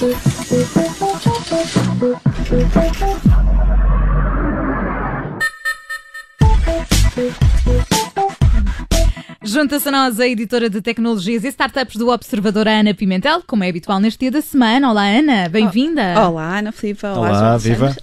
嗯。Junta-se a nós a editora de tecnologias e startups do Observador, Ana Pimentel, como é habitual neste dia da semana. Olá, Ana, bem-vinda. Olá, Ana Filipe. Olá, Olá, viva.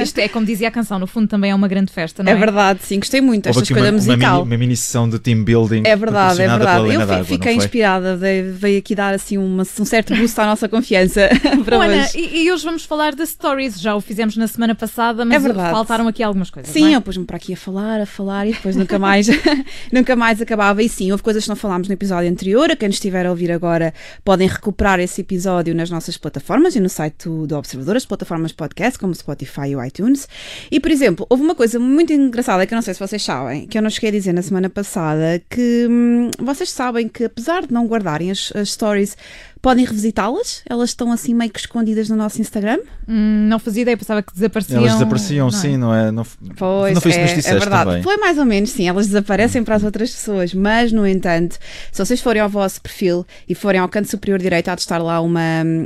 Isto é, como dizia a canção, no fundo também é uma grande festa, não é? É verdade, sim, gostei muito desta escolha uma, uma, musical. mini, uma mini sessão de team building. É verdade, é verdade. Eu D'Água, fiquei inspirada, veio aqui dar assim uma- um certo boost à nossa confiança para Bom, Ana, hoje. e, e hoje vamos falar de stories. Já o fizemos na semana passada, mas É verdade. faltaram aqui algumas coisas. Sim, não é? eu pus-me para aqui a falar, a falar e depois nunca mais, nunca mais acabava. E sim, houve coisas que não falámos no episódio anterior. A quem estiver a ouvir agora podem recuperar esse episódio nas nossas plataformas e no site do, do Observador, as plataformas podcast, como Spotify e iTunes. E, por exemplo, houve uma coisa muito engraçada que eu não sei se vocês sabem, que eu não cheguei a dizer na semana passada, que hum, vocês sabem que apesar de não guardarem as, as stories, podem revisitá-las. Elas estão assim meio que escondidas no nosso Instagram. Hum, não fazia ideia, pensava que desapareciam. Elas desapareciam, não é? sim, não é? Não, Pois, não foi isso que é, nos é verdade. também. Foi mais ou menos, sim. Elas desaparecem para as outras pessoas, mas, no entanto, se vocês forem ao vosso perfil e forem ao canto superior direito, há de estar lá uma,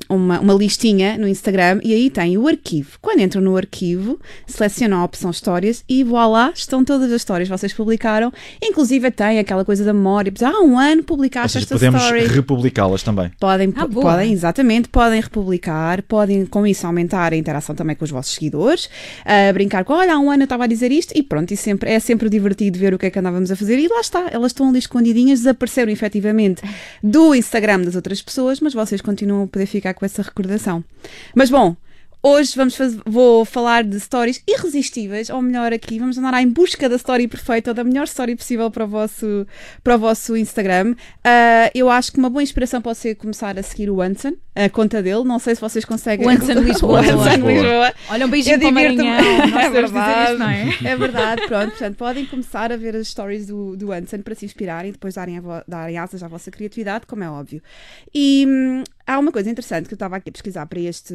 uma, uma listinha no Instagram e aí tem o arquivo. Quando entram no arquivo, selecionam a opção Histórias e voilá, estão todas as histórias que vocês publicaram. Inclusive tem aquela coisa da memória. Há um ano Ou publicaste seja, esta podemos story. republicá-las também. Podem, Ah, boa. podem, exatamente, podem republicar, podem com isso aumentar a interação também com os vossos seguidores, brincar com, olha, há um ano eu estava a dizer isto, e pronto, e sempre, é sempre divertido ver o que é que andávamos a fazer, e lá está, elas estão ali escondidinhas, desapareceram efetivamente do Instagram das outras pessoas, mas vocês continuam a poder ficar com essa recordação. Mas bom, Hoje vamos faz- vou falar de stories irresistíveis, ou melhor aqui, vamos andar em busca da story perfeita ou da melhor story possível para o vosso, para o vosso Instagram. Ah, eu acho que uma boa inspiração pode ser começar a seguir o Anson, a conta dele. Não sei se vocês conseguem. O Anson Lisboa. O Anson Lisboa. Lisboa. Olha, um beijinho Eu para o É verdade. isto, não é? É verdade, pronto. Portanto, podem começar a ver as stories do, do Anson para se inspirarem e depois darem, darem asas à vossa criatividade, como é óbvio. E hum, há uma coisa interessante que eu estava aqui a pesquisar para este.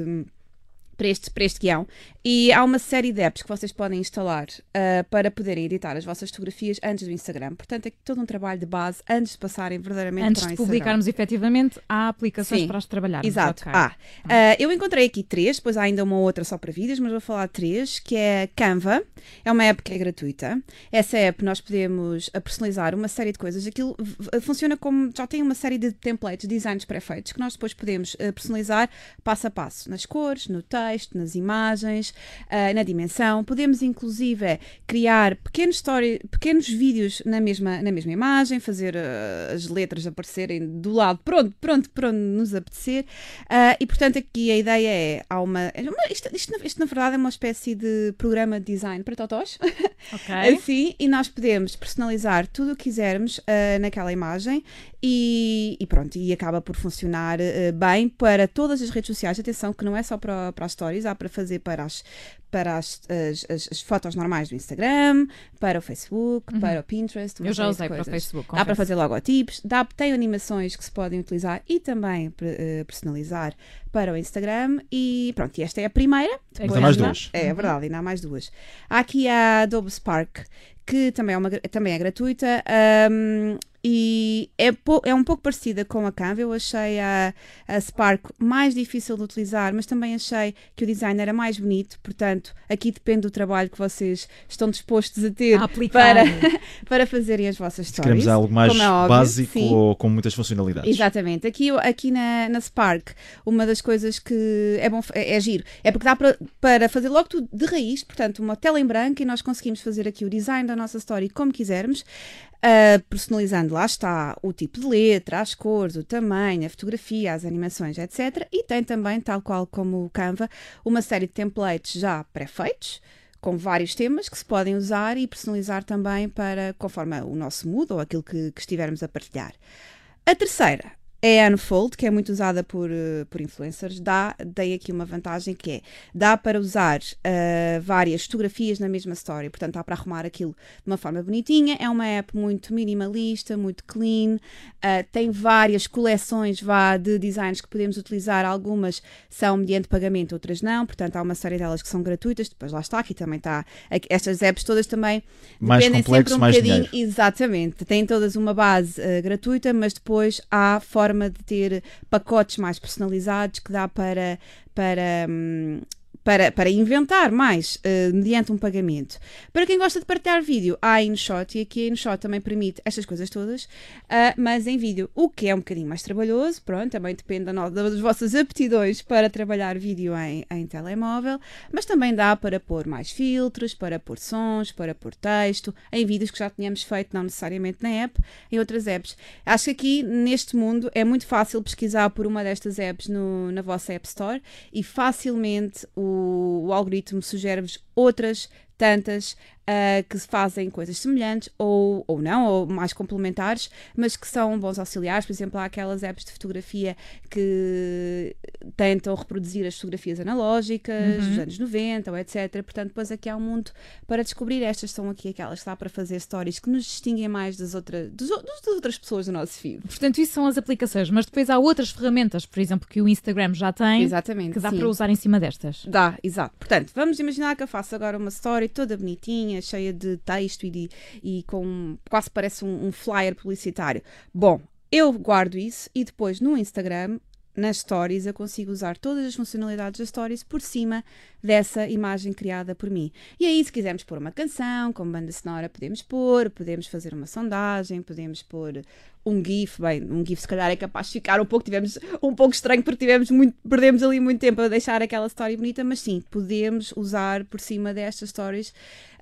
Para este, para este guião, e há uma série de apps que vocês podem instalar ah, para poderem editar as vossas fotografias antes do Instagram. Portanto, é todo um trabalho de base antes de passarem verdadeiramente Antes para o de Instagram. publicarmos efetivamente, há aplicações Sim. para as trabalharmos. Exato. Ok. Ah, ah, eu encontrei aqui três, depois há ainda uma outra só para vídeos, mas vou falar de três, que é Canva, é uma app que é gratuita. Essa app nós podemos ah, personalizar uma série de coisas. Aquilo funciona como, já tem uma série de templates, designs pré-feitos, que nós depois podemos personalizar passo a passo, nas cores, no texto, nas imagens, ah, na dimensão. Podemos inclusive criar pequenos, story, pequenos vídeos na mesma, na mesma imagem, fazer ah, as letras aparecerem do lado, pronto, pronto, pronto, nos apetecer. Ah, e portanto aqui a ideia é, há uma, é uma- isto, isto, na- isto na verdade é uma espécie de programa de design para totós, assim, e nós podemos personalizar tudo o que quisermos naquela imagem e, e pronto, e acaba por funcionar bem para todas as redes sociais. Atenção que não é só para, para as stories, há para fazer para as, para as, as, as- as fotos normais do Instagram, para o Facebook, para o Pinterest. Uhum. Eu já usei para o. Facebook. Dá para confesso. fazer logotipos, dá, tem animações que se podem utilizar e também eh, personalizar para o Instagram. E pronto, e esta é a primeira. Ainda há mais duas. É verdade, ainda há mais duas. Há aqui a Adobe Spark, que também é, uma, também é gratuita. ahm, e é, é um pouco parecida com a Canva. Eu achei a, a Spark mais difícil de utilizar, mas também achei que o design era mais bonito. Portanto, aqui depende do trabalho que vocês estão dispostos a ter A para, para fazerem as vossas Se stories. queremos algo mais é óbvio, básico sim. ou com muitas funcionalidades. Exatamente. Aqui, aqui na, na Spark, uma das coisas que é bom é, é giro é porque dá para, para fazer logo tudo de raiz, portanto, uma tela em branco e nós conseguimos fazer aqui o design da nossa story como quisermos, ah, personalizando lá está o tipo de letra, as cores, o tamanho, a fotografia, as animações, etc. E tem também, tal qual como o Canva, uma série de templates já pré-feitos com vários temas que se podem usar e personalizar também para conforme o nosso mood ou aquilo que, que estivermos a partilhar. A terceira é Unfold, que é muito usada por, eh, por influencers. Dá, tem aqui uma vantagem que é, dá para usar eh, várias fotografias na mesma story, portanto dá para arrumar aquilo de uma forma bonitinha. É uma app muito minimalista, muito clean, eh, tem várias coleções vá, de designs que podemos utilizar, algumas são mediante pagamento, outras não, portanto há uma série delas que são gratuitas, depois lá está, aqui também está, estas apps todas também Mais dependem complexo, sempre um mais bocadinho, dinheiro. Exatamente, têm todas uma base eh, gratuita, mas depois há formas forma de ter pacotes mais personalizados que dá para, para hum, para, para inventar mais uh, mediante um pagamento. Para quem gosta de partilhar vídeo, há a InShot e aqui a InShot também permite estas coisas todas, uh, mas em vídeo, o que é um bocadinho mais trabalhoso, pronto, também depende da, das vossas aptidões para trabalhar vídeo em, em telemóvel, mas também dá para pôr mais filtros, para pôr sons, para pôr texto, em vídeos que já tínhamos feito, não necessariamente na app, em outras apps. Acho que aqui, neste mundo, é muito fácil pesquisar por uma destas apps no, na vossa App Store e facilmente o o, algoritmo sugere-vos outras tantas uh, que fazem coisas semelhantes ou, ou não, ou mais complementares, mas que são bons auxiliares. Por exemplo, há aquelas apps de fotografia que tentam reproduzir as fotografias analógicas uhum. dos anos 90 ou etc. Portanto, depois aqui há um mundo para descobrir. Estas são aqui aquelas que dá para fazer stories que nos distinguem mais das, outra, dos, das outras pessoas do nosso feed. Portanto, isso são as aplicações, mas depois há outras ferramentas, por exemplo, que o Instagram já tem, Exatamente, que dá sim. para usar em cima destas. Dá, exato. Portanto, vamos imaginar que eu faço agora uma story toda bonitinha, cheia de texto e, de, e com quase parece um, um flyer publicitário. Bom, eu guardo isso e depois no Instagram nas stories eu consigo usar todas as funcionalidades das stories por cima dessa imagem criada por mim. E aí, se quisermos pôr uma canção, como banda sonora, podemos pôr, podemos fazer uma sondagem, podemos pôr um GIF, bem, um GIF se calhar é capaz de ficar um pouco, tivemos um pouco estranho porque tivemos muito, perdemos ali muito tempo a deixar aquela story bonita, mas sim, podemos usar por cima destas stories,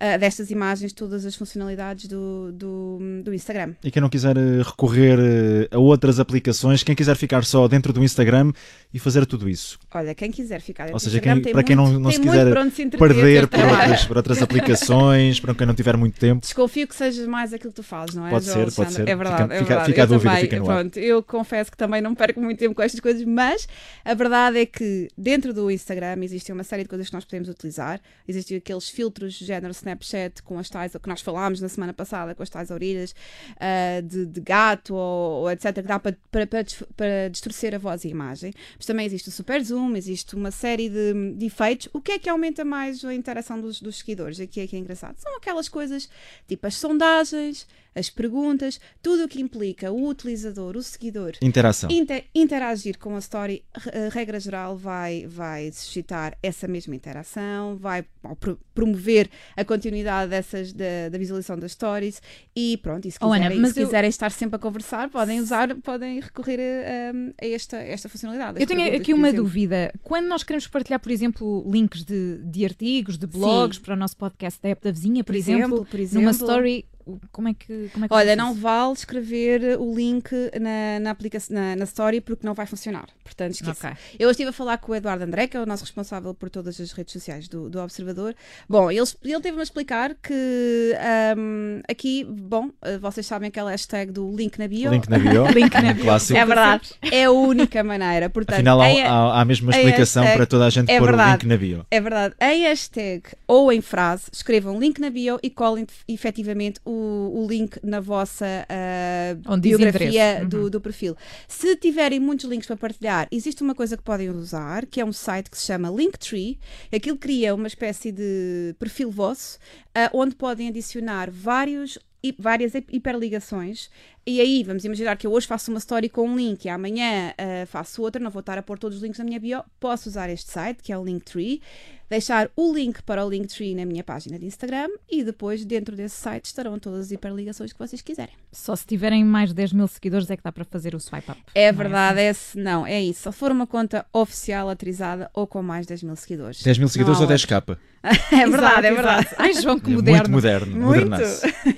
uh, destas imagens, todas as funcionalidades do, do, do, Instagram. E quem não quiser eh, recorrer eh, a outras aplicações, quem quiser ficar só dentro do Instagram e fazer tudo isso? Olha, quem quiser ficar dentro Ou seja, do Instagram, quem, para quem muito, não, não se se quiser perder por outras, por outras aplicações, para quem não tiver muito tempo. Desconfio que seja mais aquilo que tu fazes, não é? Pode João ser, pode ser. É verdade, fica, é verdade. fica a Eu dúvida, também, fica no ar. pronto, eu confesso que também não perco muito tempo com estas coisas, mas a verdade é que dentro do Instagram existem uma série de coisas que nós podemos utilizar. Existem aqueles filtros de género Snapchat com as tais, que nós falámos na semana passada, com as tais orelhas uh, de, de, gato ou, ou, etc, que dá para, para, para, para distorcer a voz e a imagem. Mas também existe o super zoom, existe uma série de, de efeitos. O que é que aumenta mais a interação dos, dos seguidores? Aqui é que é engraçado. São aquelas coisas tipo as sondagens, as perguntas, tudo o que implica o utilizador, o seguidor, Interação. inter, interagir com a story, a regra geral vai, vai suscitar essa mesma interação, vai pro, promover a continuidade dessas, da, da, visualização das stories e pronto, e se quiserem, oh, Ana, se eu... quiserem estar sempre a conversar, podem usar, podem recorrer a, a esta, esta funcionalidade. Eu tenho aqui uma dúvida. Quando nós queremos partilhar, por exemplo, links de, de artigos, de blogs Sim. para o nosso podcast da app da vizinha, por, por exemplo, exemplo, por exemplo, numa story como é que. Como é que Olha, não isso? vale escrever o link na, na, aplicação, na, na story porque não vai funcionar. Portanto, esqueça. Okay. Eu estive a falar com o Eduardo André, que é o nosso responsável por todas as redes sociais do, do Observador. Bom, ele, ele teve-me a explicar que um, aqui, bom, eh, vocês sabem aquela hashtag do link na bio. Link na bio. link na bio. Clássico. É verdade. É a única maneira. Portanto, Afinal, há, há, há a mesma explicação hashtag, para toda a gente é pôr verdade, o link na bio. É verdade. Em hashtag ou em frase, escrevam link na bio e colhem efetivamente o, o link na vossa uh, biografia uhum. do, do, perfil. Se tiverem muitos links para partilhar, existe uma coisa que podem usar, que é um site que se chama Linktree. Aquilo cria uma espécie de perfil vosso, uh, onde podem adicionar vários várias hiperligações e aí vamos imaginar que eu hoje faço uma story com um link e amanhã uh, faço outra, não vou estar a pôr todos os links na minha bio, posso usar este site que é o Linktree deixar o link para o Linktree na minha página de Instagram e depois dentro desse site estarão todas as hiperligações que vocês quiserem. Só se tiverem mais de 10 mil seguidores é que dá para fazer o swipe up. É verdade, é, assim? é não, é isso. Só for uma conta oficial autorizada ou com mais de 10 mil seguidores. 10 mil seguidores ou 10 capa. é verdade, é verdade. Ai, João, que moderno. Muito moderno, Muito.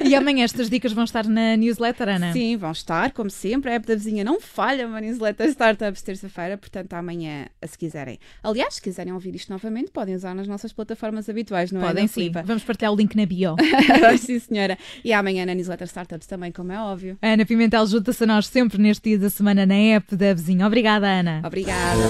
E amanhã estas dicas vão estar na newsletter, Ana? Sim, vão estar, como sempre. A app da vizinha não falha uma newsletter Startups terça-feira, portanto amanhã, se quiserem. Aliás, se quiserem ouvir isto novamente, podem usar nas nossas plataformas habituais, não Podem, é? Podem sim. Vamos partilhar o link na bio. sim, senhora. E amanhã na newsletter Startups também, como é óbvio. Ana Pimentel junta-se a nós sempre neste dia da semana na app da vizinha. Obrigada, Ana. Obrigada.